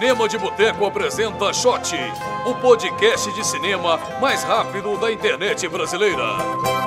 Cinema de Boteco apresenta Shot, o podcast de cinema mais rápido da internet brasileira.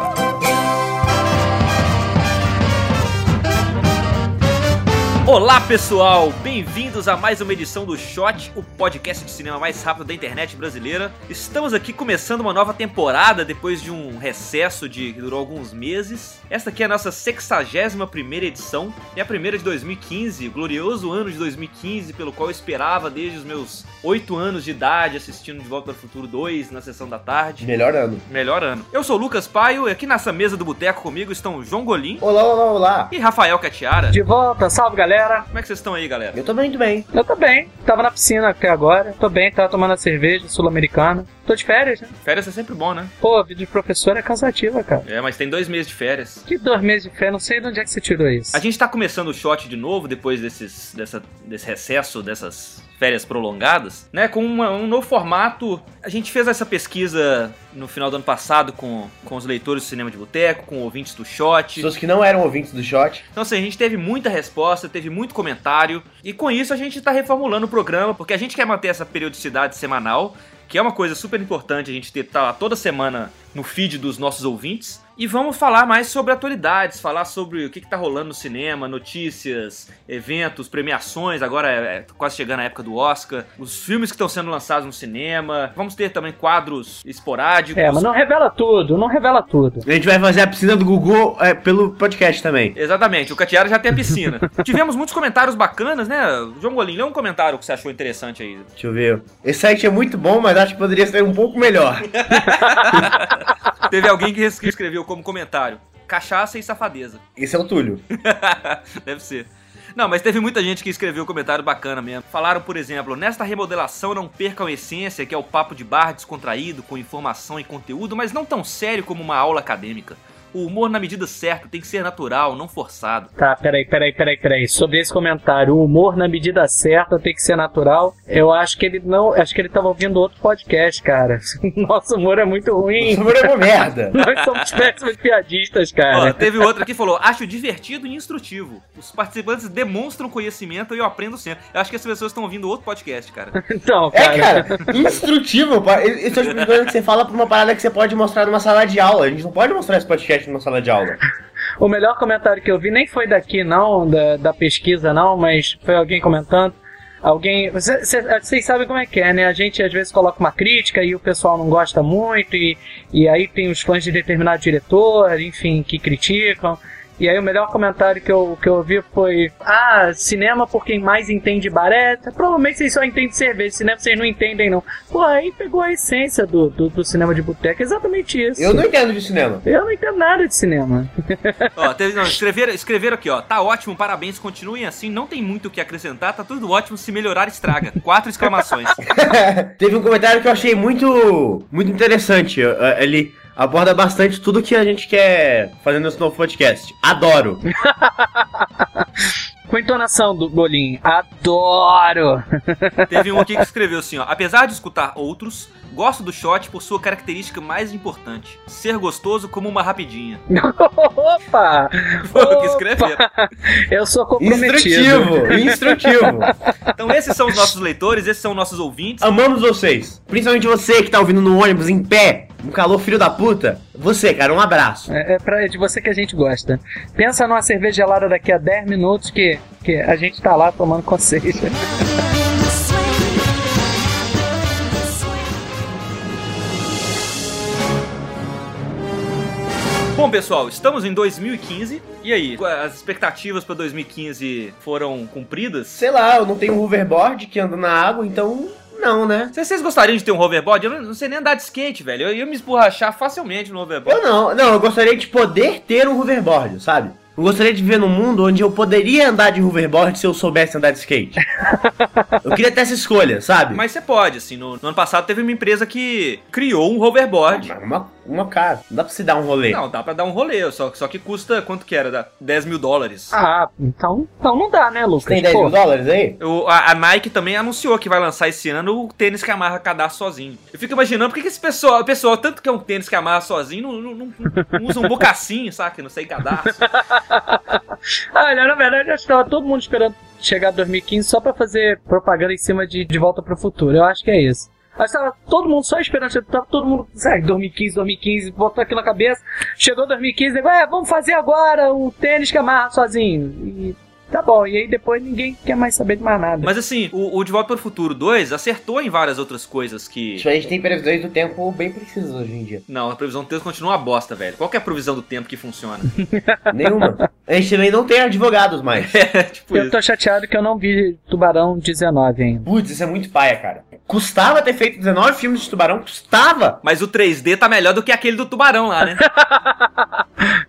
Olá pessoal, bem-vindos a mais uma edição do Shot, o podcast de cinema mais rápido da internet brasileira. Estamos aqui começando uma nova temporada depois de um recesso de que durou alguns meses. Esta aqui é a nossa 61 primeira edição, é a primeira de 2015, o glorioso ano de 2015, pelo qual eu esperava desde os meus 8 anos de idade assistindo De Volta para o Futuro 2 na sessão da tarde. Melhor ano. Melhor ano. Eu sou o Lucas Paio e aqui nessa mesa do boteco comigo estão João Golim Olá, olá, olá. e Rafael Catiara. De volta, salve galera. Como é que vocês estão aí, galera? Eu tô muito bem. Eu tô bem, tava na piscina até agora. Tô bem, tava tomando a cerveja sul-americana. Tô de férias, né? Férias é sempre bom, né? Pô, a vida de professor é cansativa, cara. É, mas tem dois meses de férias. Que dois meses de férias, não sei de onde é que você tirou isso. A gente tá começando o shot de novo depois desses, dessa, desse recesso, dessas férias prolongadas, né? Com uma- um novo formato. A gente fez essa pesquisa no final do ano passado com, com os leitores do Cinema de Boteco, com ouvintes do shot. Pessoas que não eram ouvintes do Shot. Então, assim, a gente teve muita resposta, teve muito comentário. E com isso a gente tá reformulando o programa, porque a gente quer manter essa periodicidade semanal, que é uma coisa super importante a gente ter tá lá toda semana no feed dos nossos ouvintes. E vamos falar mais sobre atualidades, falar sobre o que, que tá rolando no cinema, notícias, eventos, premiações. Agora é, é quase chegando a época do Oscar, os filmes que estão sendo lançados no cinema. Vamos ter também quadros esporádicos. É, mas não revela tudo, não revela tudo. A gente vai fazer a piscina do Google é, pelo podcast também. Exatamente, o Catiara já tem a piscina. Tivemos muitos comentários bacanas, né? João Golim, lê um comentário que você achou interessante aí. Deixa eu ver. Esse site é muito bom, mas acho que poderia ser um pouco melhor. Teve alguém que es- que escreveu como comentário: cachaça e safadeza. Esse é o Túlio. Deve ser. Não, mas teve muita gente que escreveu um comentário bacana mesmo. Falaram, por exemplo, nesta remodelação não percam a essência, que é o papo de bar descontraído, com informação e conteúdo, mas não tão sério como uma aula acadêmica. O humor na medida certa tem que ser natural, não forçado. Tá, peraí, peraí, peraí, peraí. Sobre esse comentário, o humor na medida certa tem que ser natural. Eu acho que ele não. Acho que ele tava ouvindo outro podcast, cara. Nosso humor é muito ruim. Esse número é uma merda. Nós somos péssimos piadistas, Ó, cara. teve outro aqui que falou: acho divertido e instrutivo. Os participantes demonstram conhecimento e eu aprendo sempre. Eu acho que as pessoas estão ouvindo outro podcast, cara. Então, É, cara. cara, instrutivo. Isso é o tipo que você fala pra uma parada que você pode mostrar numa sala de aula. A gente não pode mostrar esse podcast numa sala de aula. O melhor comentário que eu vi nem foi daqui, não, da, da pesquisa, não, mas foi alguém comentando. Alguém. cê- cê- Vocês sabem como é que é, né? A gente às vezes coloca uma crítica e o pessoal não gosta muito, e, e aí tem os fãs de determinado diretor, enfim, que criticam. E aí o melhor comentário que eu, que eu ouvi foi: Ah, cinema por quem mais entende bareta. Provavelmente vocês só entendem cerveja, cinema vocês não entendem, não. Pô, aí pegou a essência do, do, do cinema de boteco, exatamente isso. Eu não entendo de cinema. Eu não entendo nada de cinema. Ó, teve, não, escreveram, escreveram aqui, ó. Tá ótimo, parabéns, continuem assim, não tem muito o que acrescentar, tá tudo ótimo, se melhorar, estraga. Quatro exclamações. Teve um comentário que eu achei muito, muito interessante. Eh, Ele aborda bastante tudo que a gente quer fazer nesse novo podcast. Adoro. Com entonação do Golim, adoro! Teve um aqui que escreveu assim, ó. Apesar de escutar outros, gosto do shot por sua característica mais importante: ser gostoso como uma rapidinha. Opa! Foi o que escreveram. Eu sou comprometido. Instrutivo, instrutivo. Então, esses são os nossos leitores, esses são nossos ouvintes. Amamos vocês. Principalmente você que tá ouvindo no ônibus, em pé, no calor filho da puta. Você, cara, um abraço. É, é pra, é de você que a gente gosta. Pensa numa cerveja gelada daqui a 10 minutos que, que a gente tá lá tomando com vocês. Bom, pessoal, estamos em 2015. E aí, as expectativas para 2015 foram cumpridas? Sei lá, eu não tenho um hoverboard que anda na água, então não, né? Vocês gostariam de ter um hoverboard, eu não, não sei nem andar de skate, velho. Eu ia me esborrachar facilmente no hoverboard. Eu não, não, eu gostaria de poder ter um hoverboard, sabe? Eu gostaria de viver num mundo onde eu poderia andar de hoverboard se eu soubesse andar de skate. eu queria ter essa escolha, sabe? Mas você pode, assim. No, no ano passado teve uma empresa que criou um hoverboard. Mas uma, uma cara, não dá pra se dar um rolê. Não, dá pra dar um rolê, só, só que custa quanto que era? Dá 10 mil dólares. Ah, então, então não dá, né, Lucas? Tem 10 Pô, mil dólares aí? O- a, a Nike também anunciou que vai lançar esse ano o tênis que amarra cadastro sozinho. Eu fico imaginando por que esse pessoal, o pessoal, tanto que é um tênis que amarra sozinho, não, não, não- não usa um bocacinho, saca? Não sei cadastro. Olha, na verdade, acho que tava todo mundo esperando chegar a 2015 só pra fazer propaganda em cima de De Volta pro Futuro. Eu acho que é isso. Mas tava todo mundo só esperando, tava todo mundo, sabe, 2015, 2015, botou aquilo na cabeça. Chegou 2015, nego, é, vamos fazer agora o tênis que amarra sozinho. E tá bom, e aí depois ninguém quer mais saber de mais nada. Mas assim, o, o De Volta para o Futuro 2 acertou em várias outras coisas que. Tipo, a gente tem previsões do tempo bem precisas hoje em dia. Não, a previsão do tempo continua uma bosta, velho. Qual que é a previsão do tempo que funciona? Nenhuma. A gente também não tem advogados mais. é, tipo Eu isso. tô chateado que eu não vi Tubarão 19 ainda. Putz, isso é muito paia, cara. Custava ter feito 19 filmes de tubarão? Custava! Mas o 3D tá melhor do que aquele do tubarão lá, né?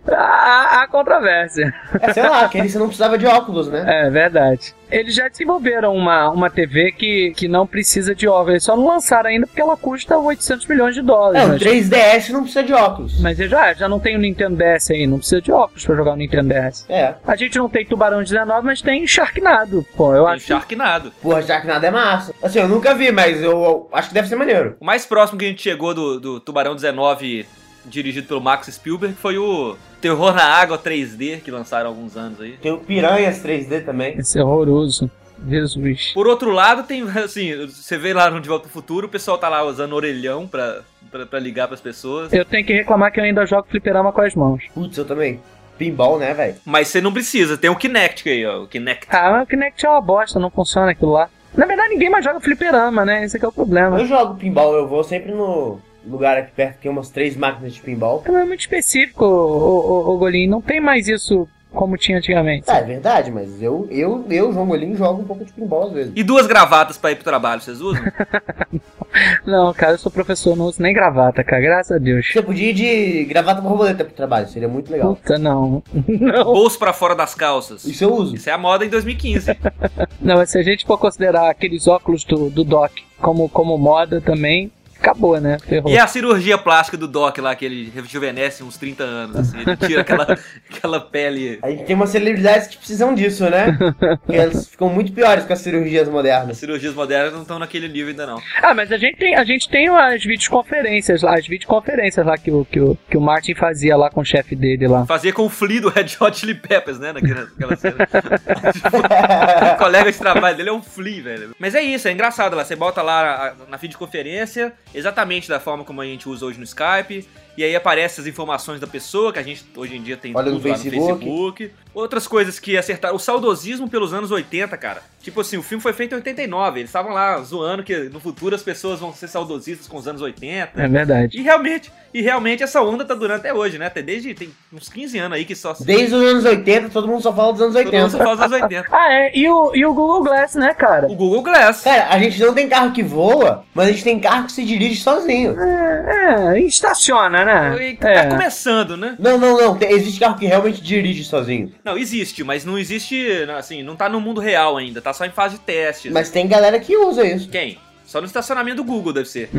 Há, há controvérsia. É, sei lá, aquele você não precisava de óculos, né? É verdade. Eles já desenvolveram uma, uma TV que, que não precisa de óculos. Eles só não lançaram ainda porque ela custa 800 milhões de dólares. É, o mas, 3DS não precisa de óculos. mas já, já não tem o Nintendo DS aí, não precisa de óculos pra jogar o Nintendo DS. É. A gente não tem Tubarão 19, mas tem Sharknado. Pô, eu Tem acho. Sharknado. Porra, Sharknado é massa. Assim, eu nunca vi, mas eu, eu acho que deve ser maneiro. O mais próximo que a gente chegou do, do Tubarão 19, dirigido pelo Max Spielberg, foi o Terror na Água 3D, que lançaram há alguns anos aí. Tem o Piranhas 3D também. Esse é horroroso. Jesus. Por outro lado, tem, assim, você vê lá no De Volta pro Futuro, o pessoal tá lá usando orelhão pra, pra, pra ligar pras pessoas. Eu tenho que reclamar que eu ainda jogo fliperama com as mãos. Putz, eu também. Pinball, né, velho? Mas você não precisa, tem o Kinect aí, ó. O Kinect. Ah, mas o Kinect é uma bosta, não funciona aquilo lá. Na verdade, ninguém mais joga fliperama, né? Esse aqui é o problema. Eu jogo pinball, eu vou sempre no lugar aqui perto que tem umas três máquinas de pinball. É muito específico, o, o, o Golinho. Não tem mais isso como tinha antigamente. É, é verdade, mas eu, eu, eu, João Golinho, jogo um pouco de pinball às vezes. E duas gravatas pra ir pro trabalho, vocês usam? Não, cara, eu sou professor, não uso nem gravata, cara. Graças a Deus. Você podia ir de gravata borboleta pro trabalho, seria muito legal. Puta, não. Não. Bolso pra fora das calças. Isso eu uso. Isso é a moda em 2015. Não, mas se a gente for considerar aqueles óculos do, do Doc como, como moda também, acabou, né? Ferrou. E a cirurgia plástica do Doc lá, que ele rejuvenesce uns 30 anos, assim, ele tira aquela, aquela pele. A gente tem umas celebridades que precisam disso, né? Porque elas ficam muito piores com as cirurgias As modernas. cirurgias modernas não estão naquele nível ainda não. Ah, mas a gente tem, a gente tem as videoconferências lá, as videoconferências lá que o, que o, que o Martin fazia lá com o chefe dele lá. Fazia com o Flea do Red Hot Chili Peppers, né? Naquela, naquela cena. o colega de trabalho dele é um Flea, velho. Mas é isso, é engraçado lá. Você bota lá a- na videoconferência, exatamente da forma como a gente usa hoje no Skype. E aí aparecem as informações da pessoa, que a gente hoje em dia tem Olha no tudo lá Facebook. no Facebook. Outras coisas que acertaram. O saudosismo pelos anos 80, cara. Tipo assim, o filme foi feito em 89. Eles estavam lá zoando que no futuro as pessoas vão ser saudosistas com os anos 80. É verdade. E realmente, e realmente essa onda tá durando até hoje, né? Até desde tem uns 15 anos aí que só se Desde os anos 80, todo mundo só fala dos anos todo mundo só 80. fala dos anos 80. Ah, é, e o, e o Google Glass, né, cara? O Google Glass. Cara, a gente não tem carro que voa, mas a gente tem carro que se dirige sozinho. É, é, estaciona, né? E Tá É. começando, né? Não, não, não. Tem- existe carro que realmente dirige sozinho. Não, existe, mas não existe, assim, não tá no mundo real ainda, tá só em fase de testes. Mas tem galera que usa isso. Quem? Só no estacionamento do Google deve ser.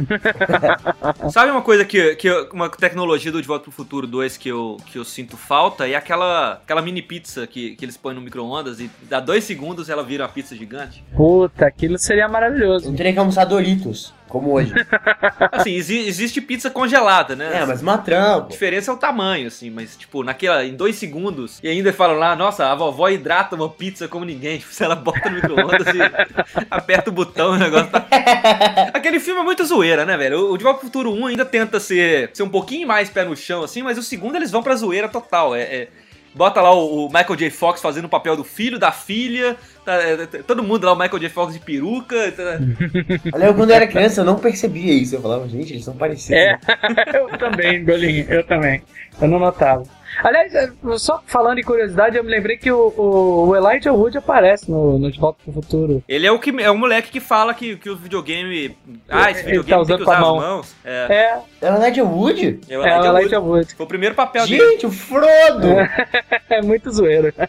Sabe uma coisa que, que eu- uma tecnologia do De Volta pro Futuro 2 que eu, que eu sinto falta? É aquela, aquela mini pizza que, que eles põem no micro-ondas e dá dois segundos ela vira uma pizza gigante. Puta, aquilo seria maravilhoso. Não teria que almoçar Doritos, como hoje. Assim, exi- existe pizza congelada, né? é, mas uma A diferença é o tamanho, assim, mas, tipo, naquela, em dois segundos, e ainda falam lá, nossa, a vovó hidrata uma pizza como ninguém. Tipo, se ela bota no micro-ondas e aperta o botão, o negócio tá. Aquele filme é muito zoeira, né, velho? O De Volta pro Futuro 1 ainda tenta ser, ser um pouquinho mais pé no chão, assim, mas o segundo eles vão pra zoeira total. É. é- Bota lá o, o Michael J. Fox fazendo o papel do filho, da filha, tá, é, é, todo mundo lá, o Michael J. Fox de peruca. tá- Olha, eu quando eu era criança eu não percebia isso. Eu falava, gente, eles são parecidos. É, eu também, Golinho, eu também. Eu não notava. Aliás, é, só falando em curiosidade, eu me lembrei que o, o, o Elijah Wood aparece no, no De Volta pro Futuro. Ele é o, que, é o moleque que fala que, que o videogame. Ah, esse videogame tá tem usando que usar as mão. mãos. É, É, É o Elijah Wood? é o é Elijah o Wood. Elijah Wood. Foi o primeiro papel dele. Gente, o Frodo! É muito zoeiro.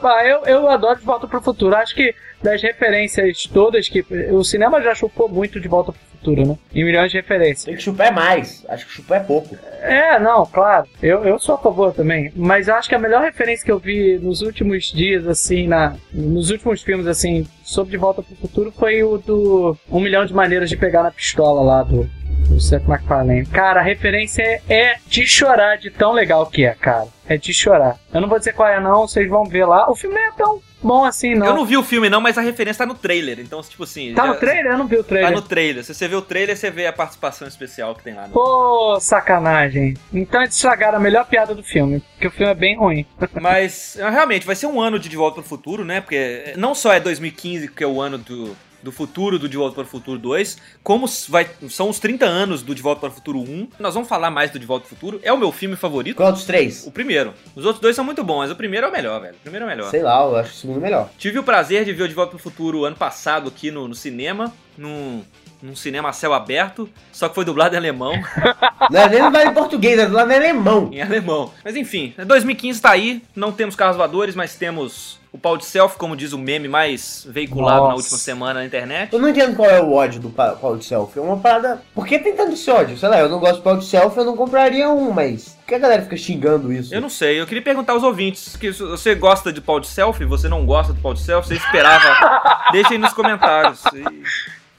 Ah, eu, eu adoro De Volta pro Futuro. Acho que das referências todas que. O cinema já chupou muito De Volta pro Futuro, né? Em milhões de referências. Tem que chupar mais. Acho que chupar é pouco. É, não, claro. Eu, eu sou a favor também. Mas eu acho que a melhor referência que eu vi nos últimos dias, assim, na, nos últimos filmes, assim, sobre De Volta pro Futuro foi o do Um Milhão de Maneiras de Pegar na Pistola lá do, do Seth MacFarlane. Cara, a referência é, é de chorar de tão legal que é, cara. É de chorar. Eu não vou dizer qual é, não, vocês vão ver lá. O filme é tão bom assim, não. Eu não vi o filme não, mas a referência tá no trailer. Então, tipo assim... Tá já- no trailer? Eu não vi o Tá trailer. no trailer. Se você vê o trailer, você vê a participação especial que tem lá. No... Pô, sacanagem. Então eles estragaram a melhor piada do filme, porque o filme é bem ruim. Mas, é, realmente, vai ser um ano de De Volta para o Futuro, né? Porque não só é 2015 que é o ano do, do futuro do De Volta para o Futuro 2, como vai, são os 30 anos do De Volta para o Futuro 1. Nós vamos falar mais do De Volta para o Futuro. É o meu filme favorito. Qual dos três? O primeiro. Os outros dois são muito bons, mas o primeiro é o melhor, velho. O primeiro é o melhor. Sei lá, eu acho o segundo melhor. Tive o prazer de ver o De Volta para o Futuro ano passado aqui no, no cinema, num, num cinema a céu aberto, só que foi dublado em alemão. Não é nem dublado em português, é dublado em alemão. em alemão. Mas enfim, 2015 tá aí, não temos carros voadores, mas temos o pau de selfie, como diz o meme mais veiculado na Nossa. última semana na internet. Eu não entendo qual é o ódio do pa- pau de selfie. É uma parada. Por que tem tanto esse ódio? Sei lá, eu não gosto de pau de selfie, eu não compraria um, mas. Por que a galera fica xingando isso? Eu não sei, eu queria perguntar aos ouvintes, que você gosta de pau de selfie, você não gosta do pau de selfie, você esperava? Deixa aí nos comentários. E-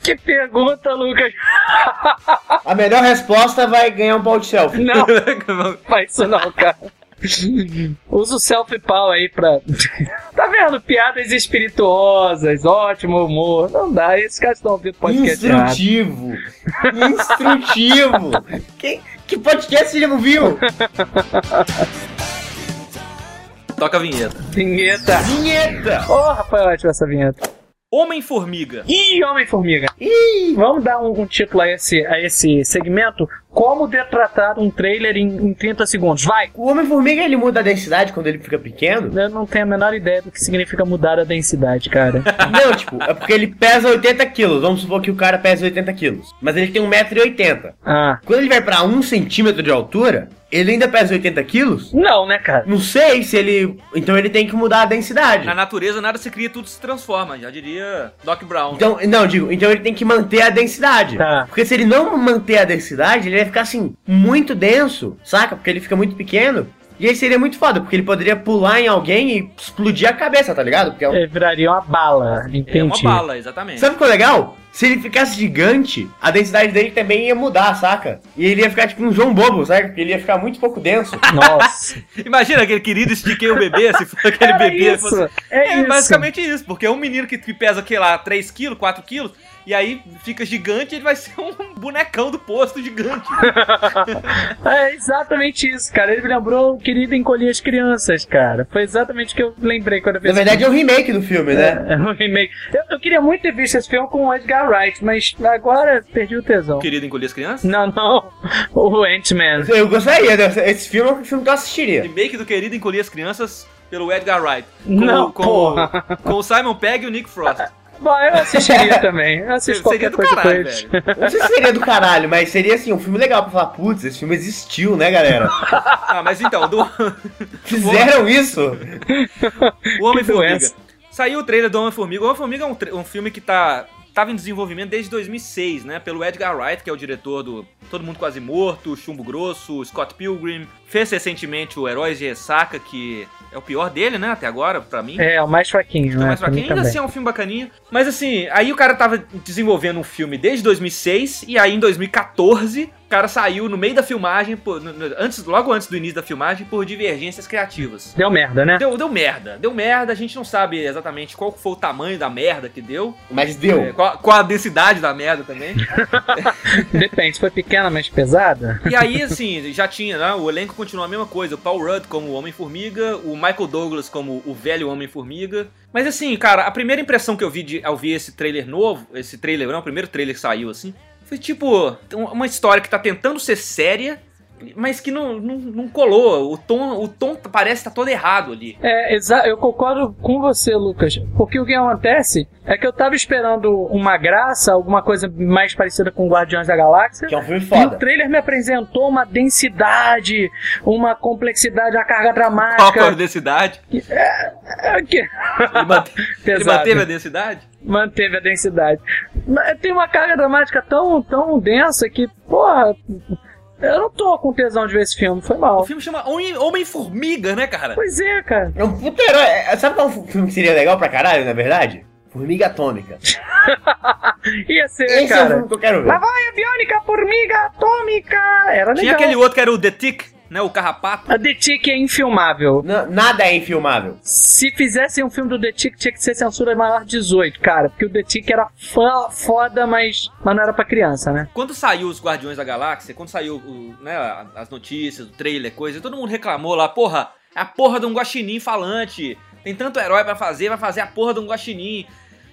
Que pergunta, Lucas. A melhor resposta vai ganhar um pau de selfie. Não, faz isso não, cara. Usa o selfie pau aí pra. tá vendo? Piadas espirituosas, ótimo humor. Não dá, esses caras estão ouvindo podcast. Instrutivo. Instrutivo. que, que podcast você já não viu? Toca a vinheta. Vinheta. Vinheta. Porra, foi ótima essa vinheta. Homem-Formiga. Ih, Homem-Formiga. Ih, Vamos dar um, um título a esse, a esse segmento? Como detratar um trailer em, em 30 segundos. Vai! o Homem-Formiga ele muda a densidade quando ele fica pequeno? Eu não tenho a menor ideia do que significa mudar a densidade, cara. Não, tipo, é porque ele pesa 80 quilos. Vamos supor que o cara pesa 80 quilos. Mas ele tem 1,80m. Ah. Quando ele vai pra 1 centímetro de altura, ele ainda pesa 80 quilos? Não, né, cara? Não sei se ele. Então ele tem que mudar a densidade. Na natureza nada se cria, tudo se transforma. Já diria Doc Brown. Então, não, digo, então ele tem que manter a densidade. Tá. Porque se ele não manter a densidade, ele vai ficar assim, muito denso, saca? Porque ele fica muito pequeno. E aí seria muito foda, porque ele poderia pular em alguém e explodir a cabeça, tá ligado? Porque é um- Ele viraria uma bala, entendi. é uma bala, exatamente. Sabe o que é legal? Se ele ficasse gigante, a densidade dele também ia mudar, saca? E ele ia ficar tipo um João Bobo, sabe? Porque ele ia ficar muito pouco denso. Nossa. Imagina aquele querido estiquei o bebê, se for aquele Era bebê. isso, fosse- é isso. basicamente isso, porque é um menino que, que pesa, sei lá, 3 quilos, 4 quilos, e aí fica gigante ele vai ser um bonecão do posto gigante. É exatamente isso, cara. Ele me lembrou o querido encolher as crianças, cara. Foi exatamente o que eu lembrei quando eu vi Na verdade é um remake do filme, né? filme. É um remake. Eu, eu queria muito ter visto esse filme com o Edgar Wright, mas agora perdi o tesão. Querido encolher as crianças? Não, não. O Ant-Man. Eu gostaria, né? esse filme é um filme que eu assistiria. Remake do Querido Encolher as Crianças pelo Edgar Wright. Com, Não, com, porra. com o Simon Pegg e o Nick Frost. Bom, eu assistiria também. Eu assisto Seria do caralho, velho. Não sei se seria do caralho, mas seria assim, um filme legal pra falar, putz, esse filme existiu, né, galera? Ah, mas então, do, Fizeram isso? o Homem-Formiga. Saiu o trailer do Homem-Formiga. O Homem-Formiga é um, um filme que tá. Tava em desenvolvimento desde 2006, né? Pelo Edgar Wright, que é o diretor do Todo Mundo Quase Morto, Chumbo Grosso, Scott Pilgrim. Fez recentemente o Heróis de Ressaca, que é o pior dele, né? Até agora, pra mim. É, o mais fraquinho, né? Pra quem mim ainda assim é um filme bacaninha. Mas assim, aí o cara tava desenvolvendo um filme desde 2006 e aí em 2014 o cara saiu no meio da filmagem, por- antes, logo antes do início da filmagem, por divergências criativas. Deu merda, né? Deu, deu merda, deu merda, a gente não sabe exatamente qual foi o tamanho da merda que deu, Mas é, deu. qual, qual a densidade da merda também. Depende, se foi pequena, mas pesada. E aí, assim, já tinha, né? O elenco continua a mesma coisa. O Paul Rudd como o Homem-Formiga, o Michael Douglas como o velho Homem-Formiga. Mas assim, cara, a primeira impressão que eu vi de, ao ver esse trailer novo, esse trailer, não, o primeiro trailer que saiu, assim, foi tipo um- uma história que tá tentando ser séria, mas que não, não, não colou. O tom, o tom parece estar todo errado ali. É, exa eu concordo com você, Lucas. Porque o que acontece é que eu tava esperando uma graça, alguma coisa mais parecida com Guardiões da Galáxia. Que é um filme E o foda. trailer me apresentou uma densidade, uma complexidade, uma carga Qual foi a dramática. densidade? É, que- Ele, mante- ele Pesado. manteve a densidade? Manteve a densidade. Mas tem uma carga dramática tão, tão densa que, porra, eu não tô com tesão de ver esse filme, foi O mal. filme chama Homem- Homem-Formiga, né, cara? Pois é, cara. É um puta herói. É, Sabe qual filme que seria legal pra caralho, na verdade? Formiga Atômica. Ia ser, Esse é o cara. filme que eu quero Lá ver. vai a biônica formiga atômica! Era legal. Tinha aquele outro que era o The Tick, né? O Carrapato. A The Tick é infilmável. N- nada é infilmável. Se fizessem um filme do The Tick, tinha que ser censura maior de 18, cara. Porque o The Tick era fã, foda, mas, mas não era pra criança, né? Quando saiu os Guardiões da Galáxia, quando saiu o- né, as notícias, o trailer, coisa, todo mundo reclamou lá, porra, é a porra de um guaxinim falante. Tem tanto herói pra fazer, vai fazer a porra de um guaxinim.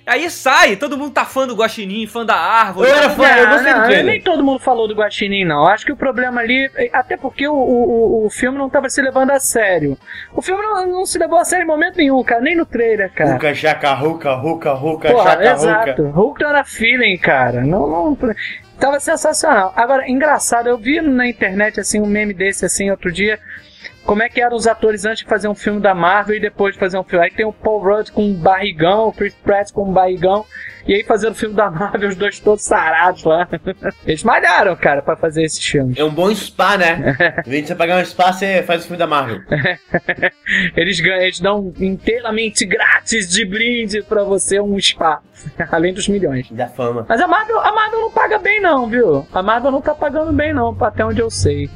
Aí sai, todo mundo tá fã do guaxinim, fã da árvore. Eu era fã, eu gostei do não, trailer. nem todo mundo falou do Guaxinim, não. Acho que o problema ali, até porque o, o, o- filme não tava se levando a sério. O filme não, não se levou a sério em momento nenhum, cara, nem no trailer, cara. Ruka, chaca, ruca, ruca, ruca, Porra, chaca, exato. ruca. Hulk era feeling, cara. Não, não. Tava sensacional. Agora, engraçado, eu vi na internet assim um meme desse assim outro dia. Como é que eram os atores antes de fazer um filme da Marvel e depois de fazer um filme? Aí tem o Paul Rudd com um barrigão, o Chris Pratt com um barrigão. E aí fazendo o filme da Marvel, os dois todos sarados lá. Eles malharam, cara, pra fazer esse filme. É um bom spa, né? Em vez de você pagar um spa, você faz o filme da Marvel. Eles ganham, eles dão inteiramente grátis de brinde pra você um spa. Além dos milhões. Da fama. Mas a Marvel, a Marvel não paga bem não, viu? A Marvel não tá pagando bem não, até onde eu sei.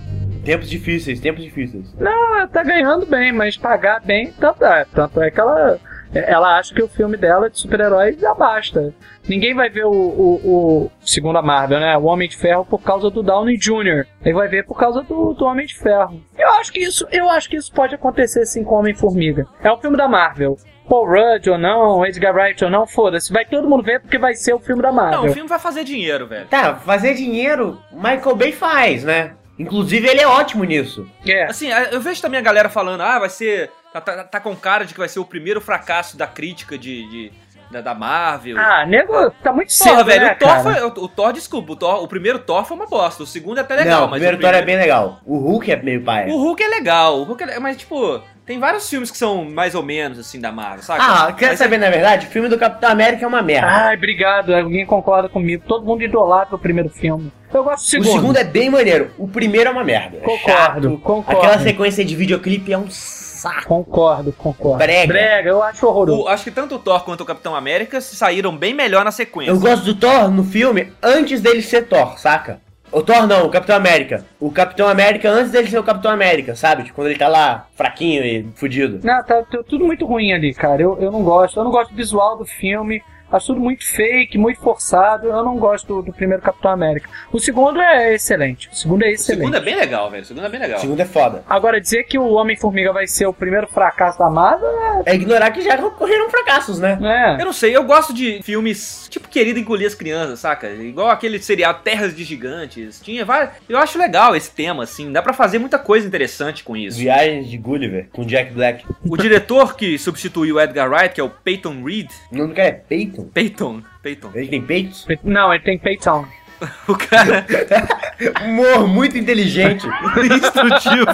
Tempos difíceis, tempos difíceis. Não, ela tá ganhando bem, mas pagar bem, tanto é. Tanto é que ela, ela acha que o filme dela de super-herói já basta. Ninguém vai ver o, o, o- segundo a Marvel, né? O Homem de Ferro por causa do Downey Jr. Ele vai ver por causa do, do Homem de Ferro. Eu acho que isso, eu acho que isso pode acontecer sim com o Homem-Formiga. É um filme da Marvel. Paul Rudd ou não, Edgar Wright ou não, foda-se. Vai todo mundo ver porque vai ser o filme da Marvel. Não, o filme vai fazer dinheiro, velho. Tá, fazer dinheiro, Michael Bay faz, né? Inclusive, ele é ótimo nisso. É. Assim, eu vejo também a galera falando, ah, vai ser. Tá, tá, tá com cara de que vai ser o primeiro fracasso da crítica de. de- da, da Marvel. Ah, nego, tá muito cedo, Porra, velho, né, o Thor cara? foi. O, o Thor, desculpa, o, Thor, o primeiro Thor foi uma bosta. O segundo é até legal, Não, o mas. primeiro o Thor é bem legal. O Hulk é meio paia. O Hulk é legal, o Hulk é Mas, tipo, tem vários filmes que são mais ou menos, assim, da Marvel, sabe? Ah, quer Mas saber, na verdade? O filme do Capitão América é uma merda. Ai, obrigado. Alguém concorda comigo. Todo mundo idolatra o primeiro filme. Eu gosto do o segundo. segundo é bem maneiro. O primeiro é uma merda. É Concordo, chato. concordo. Aquela sequência de videoclipe é um saco. Concordo, concordo. Brega. Brega, eu acho horroroso. O- acho que tanto o Thor quanto o Capitão América se saíram bem melhor na sequência. Eu gosto do Thor no filme antes dele ser Thor, saca? O Thor não, o Capitão América. O Capitão América antes dele ser o Capitão América, sabe? Tipo, quando ele tá lá, fraquinho e fudido. Não, tá, tá tudo muito ruim ali, cara. Eu, eu não gosto. Eu não gosto do visual do filme. Acho tudo muito fake, muito forçado. Eu não gosto do, do primeiro Capitão América. O segundo é excelente. O segundo é O excelente. segundo é bem legal, velho. O segundo é bem legal. O segundo é foda. Agora, dizer que o Homem-Formiga vai ser o primeiro fracasso da Marvel É ignorar que já ocorreram fracassos, né? é. Eu não sei, eu gosto de filmes tipo Querido Engolir as Crianças, saca? Igual aquele seriado Terras de Gigantes. Tinha vários. Eu acho legal esse tema, assim. Dá pra fazer muita coisa interessante com isso. Viagens de Gulliver com Jack Black. O diretor que substituiu o Edgar Wright, que é o Peyton Reed. O nome do cara é Peyton? Peyton. Peyton. Ele tem peitos? Não, ele tem peitão. O cara. Humor muito inteligente. instrutivo.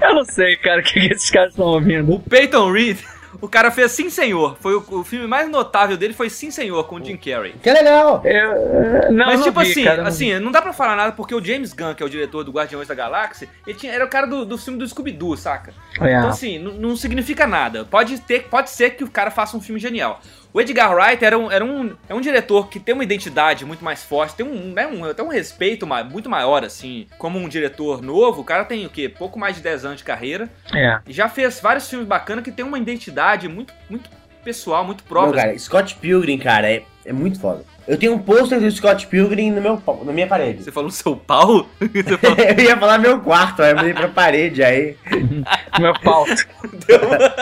Eu não sei, cara, o que, que esses caras estão ouvindo. O Peyton Reed. O cara fez Sim Senhor. Foi o, o filme mais notável dele foi Sim Senhor com o Jim Carrey. que legal. Eu, eh, não, Mas não tipo vi, assim, cara, não assim, não dá pra falar nada porque o James Gunn, que é o diretor do Guardiões da Galáxia, ele tinha, era o cara do, do filme do Scooby-Doo, saca? vi. É. Então assim, não- não significa nada. Pode ter, pode ser que o cara faça um filme genial. O Edgar Wright era um, era um, é um diretor que tem uma identidade muito mais forte, tem um, né, um, até um respeito muito maior, assim. Como um diretor novo, o cara tem o quê? Pouco mais de 10 anos de carreira. É. E já fez vários filmes bacanas que tem uma identidade muito, muito pessoal, muito Não, própria. cara, Scott Pilgrim, cara, é, é muito foda. Eu tenho um pôster do Scott Pilgrim no meu, na minha parede. Você falou seu pau? Falou- eu ia falar meu quarto, aí eu mudei pra parede, aí. Meu pau.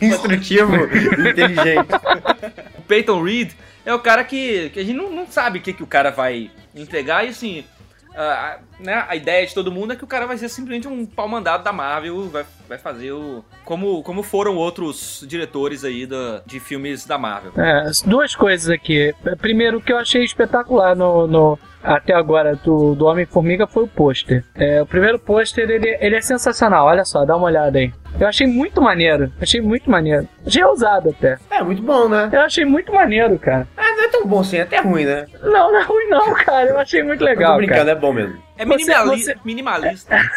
Instrutivo, inteligente. o Peyton Reed é o cara que, que a gente não, não sabe o que, que o cara vai entregar e assim. A- né, a ideia de todo mundo é que o cara vai ser simplesmente um pau mandado da Marvel, vai, vai fazer o. Como, como foram outros diretores aí da, de filmes da Marvel. É, duas coisas aqui. Primeiro, o que eu achei espetacular no, no- até agora do, do Homem-Formiga foi o pôster. É, o primeiro pôster, ele, ele é sensacional. Olha só, dá uma olhada aí. Eu achei muito maneiro. Achei muito maneiro. Achei ousado até. É, muito bom, né? Eu achei muito maneiro, cara. Ah, não é tão bom assim, é até ruim, né? Não, não é ruim não, cara. Eu achei muito legal, Tô brincando, cara. é bom mesmo. É Você- minimali- você- minimalista.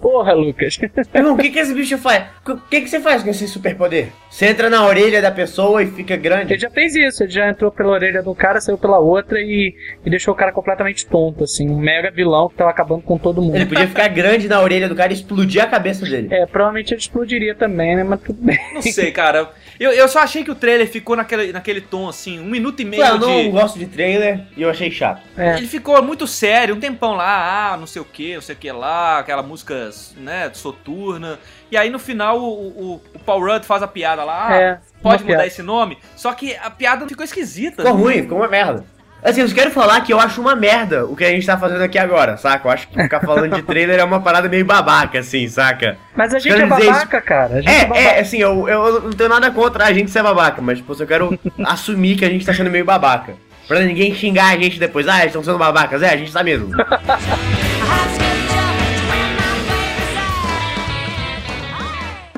Porra, Lucas. Irmão, o que, que esse bicho faz? O que, que você faz com esse superpoder? Você entra na orelha da pessoa e fica grande? Ele já fez isso, ele já entrou pela orelha do cara, saiu pela outra e, e deixou o cara completamente tonto, assim. Um mega vilão que tava acabando com todo mundo. Ele podia ficar grande na orelha do cara e explodir a cabeça dele. É, provavelmente ele explodiria também, né? Mas tudo bem. Não sei, cara. Eu, eu só achei que o trailer ficou naquele, naquele tom, assim, um minuto e meio eu não de... gosto de trailer e eu achei chato. É. Ele ficou muito sério, um tempão lá, ah, não sei o que, não sei o que lá, aquela música, né, soturna. E aí no final o, o, o Paul Rudd faz a piada lá, ah, É, pode mudar piada. esse nome. Só que a piada ficou esquisita. Ficou ruim, ficou uma merda. Assim, eu só quero falar que eu acho uma merda o que a gente tá fazendo aqui agora, saca? Eu acho que ficar falando de trailer é uma parada meio babaca, assim, saca? Mas a gente Quero é babaca, cara. A gente é, É, babaca. é, assim, eu, eu não tenho nada contra a gente ser babaca, mas, tipo, eu quero assumir que a gente tá sendo meio babaca. Pra ninguém xingar a gente depois, ah, eles estão sendo babacas. É, a gente tá mesmo.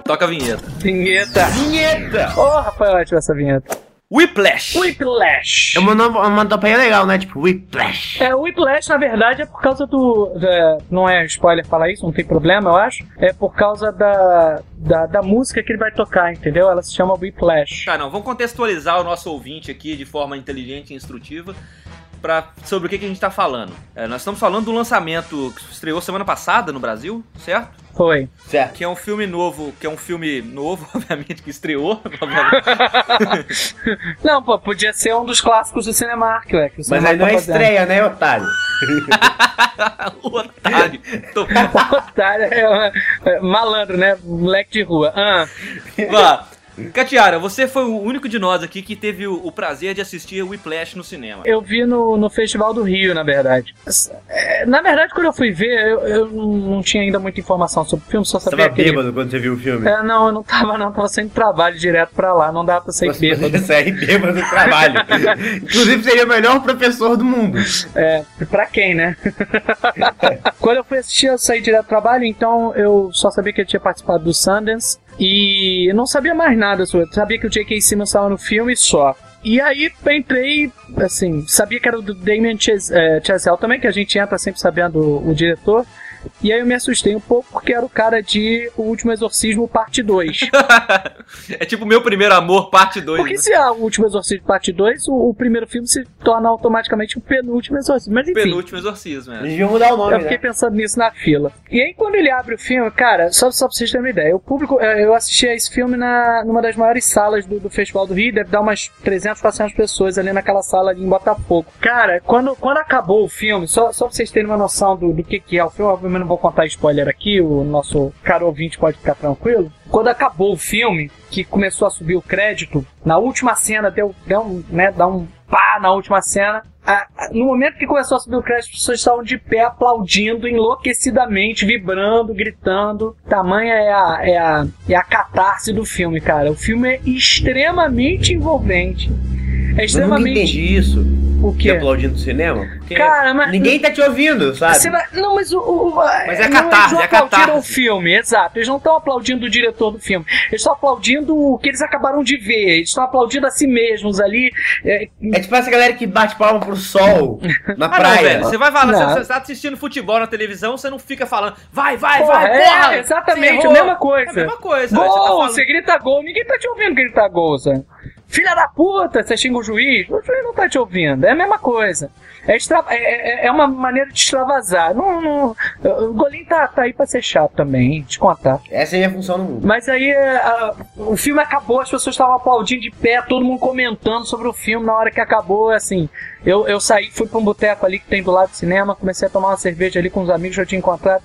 Toca a vinheta. Vinheta. Vinheta! Ô, Rafael, ótima essa vinheta. Whiplash. Whiplash. É uma, nova- uma topeia legal, né? Tipo, Whiplash. É, o Whiplash, na verdade, é por causa do. é, não é spoiler falar isso, não tem problema, eu acho. É por causa da, da, da música que ele vai tocar, entendeu? Ela se chama Whiplash. Tá, não, vamos contextualizar o nosso ouvinte aqui de forma inteligente e instrutiva pra, sobre o que, que a gente tá falando. É, nós estamos falando do lançamento que estreou semana passada no Brasil, certo? Foi. Certo. Que é um filme novo, que é um filme novo, obviamente, que estreou. obviamente. Não, pô, podia ser um dos clássicos do Cinemark, ué. Que o Mas aí não é tá estreia, né, otário? o otário. Tô... Otário, é, é, malandro, né? Moleque de rua. Ah, Vá. Catiara, você foi o único de nós aqui que teve o, o prazer de assistir o Whiplash no cinema. eu vi no, no Festival do Rio, na verdade. É, Na verdade, quando eu fui ver, eu, eu não tinha ainda muita informação sobre o filme, só Você sabia tava que ele- bêbado quando você viu o filme. É, não, eu não tava, não. Tava saindo trabalho direto pra lá. Não dava pra sair Você bêbado. sair bêbado do trabalho. Inclusive, seria o melhor professor do mundo. É, pra quem, né? Quando eu fui assistir, eu saí direto do trabalho, então eu só sabia que ele tinha participado do Sundance e eu não sabia mais nada sobre. Sabia que o J.K. Simmons estava no filme só. E aí entrei, assim, sabia que era do Damien eh, Chazelle também, que a gente entra sempre sabendo o, o diretor. E aí eu me assustei um pouco porque era o cara de O Último Exorcismo Parte 2. é tipo Meu Primeiro Amor, parte 2. Porque né? se é o Último Exorcismo Parte 2, o, o primeiro filme se torna automaticamente o penúltimo Exorcismo. Mas enfim, Penúltimo exorcismo, é. Eles deviam mudar o nome, eu fiquei né? pensando nisso na fila. E aí, quando ele abre o filme, cara, só, só pra vocês terem uma ideia, o público, eh, eu assisti a esse filme na, numa das maiores salas do, do Festival do Rio, deve dar umas 300, 400 pessoas ali naquela sala ali em Botafogo. Cara, quando, quando acabou o filme, só, só pra vocês terem uma noção do, do que, que é o filme, obviamente não vou contar spoiler aqui, o nosso caro ouvinte pode ficar tranquilo. Quando acabou o filme, que começou a subir o crédito, na última cena deu, deu um, né, dá um pá na última cena. no momento que começou a subir o crédito, as pessoas estavam de pé aplaudindo enlouquecidamente, vibrando, gritando. Tamanha é a, é a, é a catarse do filme, cara. O filme é extremamente envolvente. É Eu nunca extremamente. entendi isso. O Que quê? aplaudindo no cinema. Porque Cara, mas- ninguém tá te ouvindo, sabe? Você vai- Não, mas o. o- Mas é não, catarse, eles não é aplaudiram catarse. o filme, exato. Eles não estão aplaudindo o diretor do filme. Eles estão aplaudindo o que eles acabaram de ver. Eles estão aplaudindo a si mesmos ali. É, É tipo essa galera que bate palma pro sol na Ah, não, praia. velho. Você vai falar, Não. você, você tá assistindo futebol na televisão, você não fica falando, vai, vai, Porra, vai, é, porra! exatamente, a mesma coisa. É a mesma coisa. velho. Você tá Gol! falando- Você grita gol, ninguém tá te ouvindo gritar gol, sabe? Filha da puta, você xinga o juiz, o juiz não tá te ouvindo. É a mesma coisa. É, extra- é- é- é uma maneira de extravasar. Não, não- o golinho tá, tá aí pra ser chato também, hein, te contar. Essa é a função no mundo. Mas aí é, a- o filme acabou, as pessoas estavam aplaudindo de pé, todo mundo comentando sobre o filme na hora que acabou, assim. Eu, eu saí, fui pra um boteco ali que tem do lado do cinema, comecei a tomar uma cerveja ali com os amigos que eu tinha encontrado.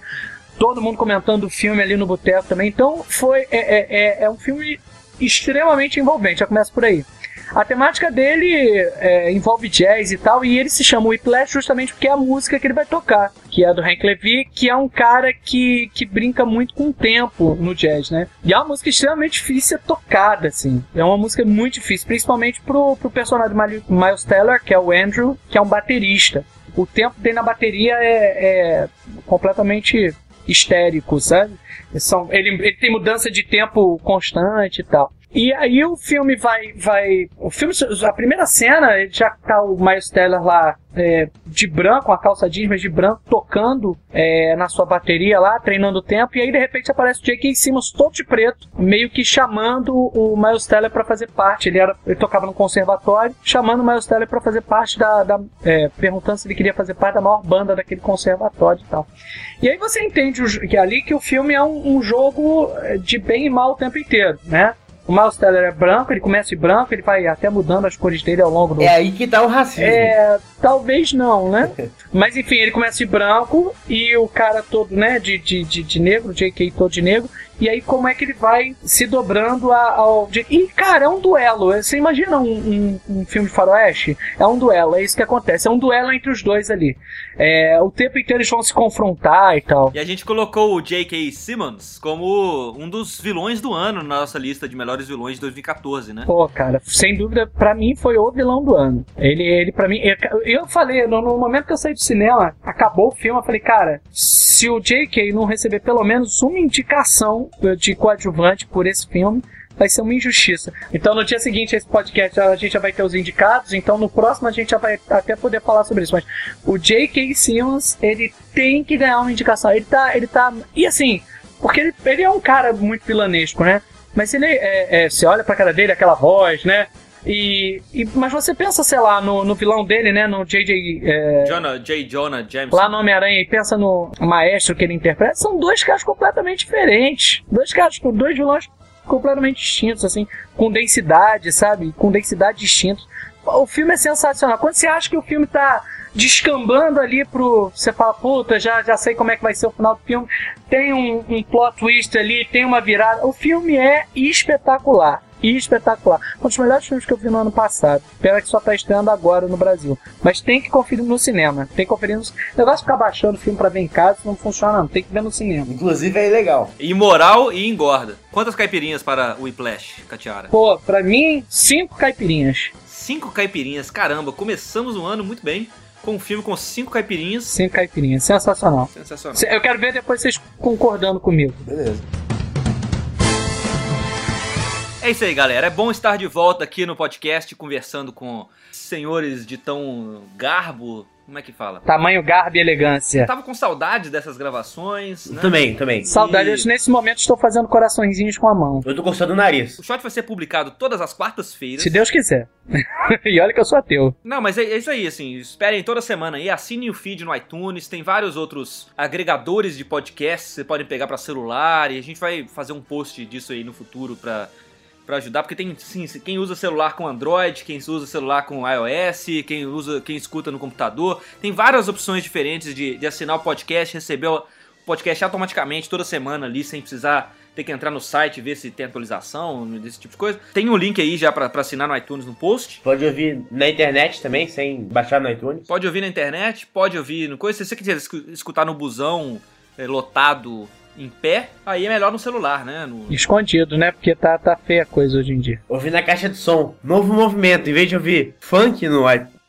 Todo mundo comentando o filme ali no boteco também. Então foi. É, é, é- é um filme extremamente envolvente, já começa por aí. A temática dele é, envolve jazz e tal, e ele se chama Whiplash justamente porque é a música que ele vai tocar, que é do Hank Levy, que é um cara que, que brinca muito com o tempo no jazz, né? E é uma música extremamente difícil tocada, assim. É uma música muito difícil, principalmente pro, pro personagem do Miles Teller, que é o Andrew, que é um baterista. O tempo dele na bateria é, é completamente histérico, sabe? São, ele, ele tem mudança de tempo constante e tal. E aí o filme vai. vai o filme, a primeira cena, já tá o Miles Teller lá é, de branco, uma calça jeans, mas de branco, tocando é, na sua bateria lá, treinando o tempo, e aí de repente aparece o J.K. Simmons todo de preto, meio que chamando o Miles Teller para fazer parte. Ele, era, ele tocava no conservatório, chamando o Miles Teller para fazer parte da. da é, perguntando se ele queria fazer parte da maior banda daquele conservatório e tal. E aí você entende que é ali que o filme é um, um jogo de bem e mal o tempo inteiro, né? O Miles Teller é branco, ele começa de branco, ele vai até mudando as cores dele ao longo do. É aí que tá o racismo. É, talvez não, né? Mas enfim, ele começa de branco e o cara todo, né, de, de, de, de negro, o J.K. todo de negro, e aí como é que ele vai se dobrando ao. E, cara, é um duelo. Você imagina um, um, um, filme de faroeste? É um duelo, é isso que acontece. É um duelo entre os dois ali. É, o tempo inteiro eles vão se confrontar e tal. E a gente colocou o J.K. Simmons como um dos vilões do ano na nossa lista de melhores vilões de 2014, né? Pô, cara, sem dúvida, pra mim foi o vilão do ano. Ele, ele para mim. Eu, eu falei, no, no momento que eu saí do cinema, acabou o filme, eu falei, cara, se o J.K. não receber pelo menos uma indicação de coadjuvante por esse filme, vai ser uma injustiça. Então no dia seguinte esse podcast a gente já vai ter os indicados, então no próximo a gente já vai até poder falar sobre isso. Mas o J.K. Simmons, ele tem que ganhar uma indicação. Ele tá. Ele tá. E assim, porque ele, ele é um cara muito vilanesco, né? Mas ele é, é, você olha pra cara dele, aquela voz, né? E, e, mas você pensa, sei lá, no, no vilão dele, né? No J.J. É, Jonah, J. Jonah Jameson. Lá no Homem-Aranha e pensa no maestro que ele interpreta. São dois caras completamente diferentes. Dois caras, dois vilões completamente distintos, assim, com densidade, sabe? Com densidade distinta. O filme é sensacional. Quando você acha que o filme tá descambando ali pro. Você fala, puta, já, já sei como é que vai ser o final do filme. Tem um, um plot twist ali, tem uma virada. O filme é espetacular e espetacular. Um dos melhores filmes que eu vi no ano passado. Pena que só está estreando agora no Brasil. Mas tem que conferir no cinema. Tem que conferir no O negócio de ficar baixando o filme pra ver em casa não funciona, não. Tem que ver no cinema. Inclusive é legal. Imoral e engorda. Quantas caipirinhas para o Whiplash, Catiara? Pô, pra mim, cinco caipirinhas. Cinco caipirinhas, caramba, começamos o ano muito bem com um filme com cinco caipirinhas. Cinco caipirinhas, sensacional. Sensacional. Eu quero ver depois vocês concordando comigo. Beleza. É isso aí, galera. É bom estar de volta aqui no podcast conversando com senhores de tão garbo. Como é que fala? Tamanho, garbo e elegância. Eu tava com saudade dessas gravações. Né? Também, também. Saudade. E... Nesse momento estou fazendo coraçõezinhos com a mão. Eu tô coçando o nariz. O shot vai ser publicado todas as quartas-feiras. Se Deus quiser. e olha que eu sou ateu. Não, mas é, é, isso aí, assim. Esperem toda semana aí. Assinem o feed no iTunes. Tem vários outros agregadores de podcasts que você podem pegar para celular. E a gente vai fazer um post disso aí no futuro pra para ajudar, porque tem sim, quem usa celular com Android, quem usa celular com iOS, quem usa, quem escuta no computador, tem várias opções diferentes de, de assinar o podcast, receber o podcast automaticamente toda semana ali, sem precisar ter que entrar no site ver se tem atualização, desse tipo de coisa. Tem um link aí já para assinar no iTunes no post. Pode ouvir na internet também, sem baixar no iTunes. Pode ouvir na internet, pode ouvir no coisa. Se você quiser escutar no busão é, lotado em pé, aí é melhor no celular, né? No... Escondido, né? Porque tá, tá feia a coisa hoje em dia. Ouvir na caixa de som. Novo movimento. Em vez de ouvir funk no,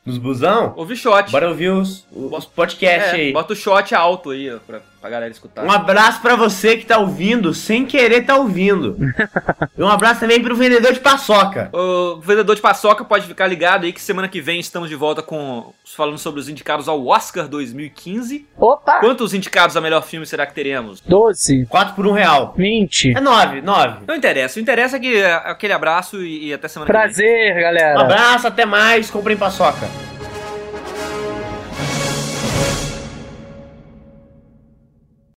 nos busão, ouvir shot. Bora ouvir os, os podcasts é, aí. Bota o shot alto aí, ó, pra, pra galera escutar. Um abraço para você que tá ouvindo sem querer tá ouvindo. e um abraço também pro vendedor de paçoca. O vendedor de paçoca pode ficar ligado aí que semana que vem estamos de volta com falando sobre os indicados ao Oscar 2015. Opa! Quantos indicados a melhor filme será que teremos? 12. 4 por um real. 20. É 9, 9. Não interessa. O interessa é que é aquele abraço e, e até semana Prazer, que vem. Prazer, galera. Um abraço, até mais. Comprem paçoca.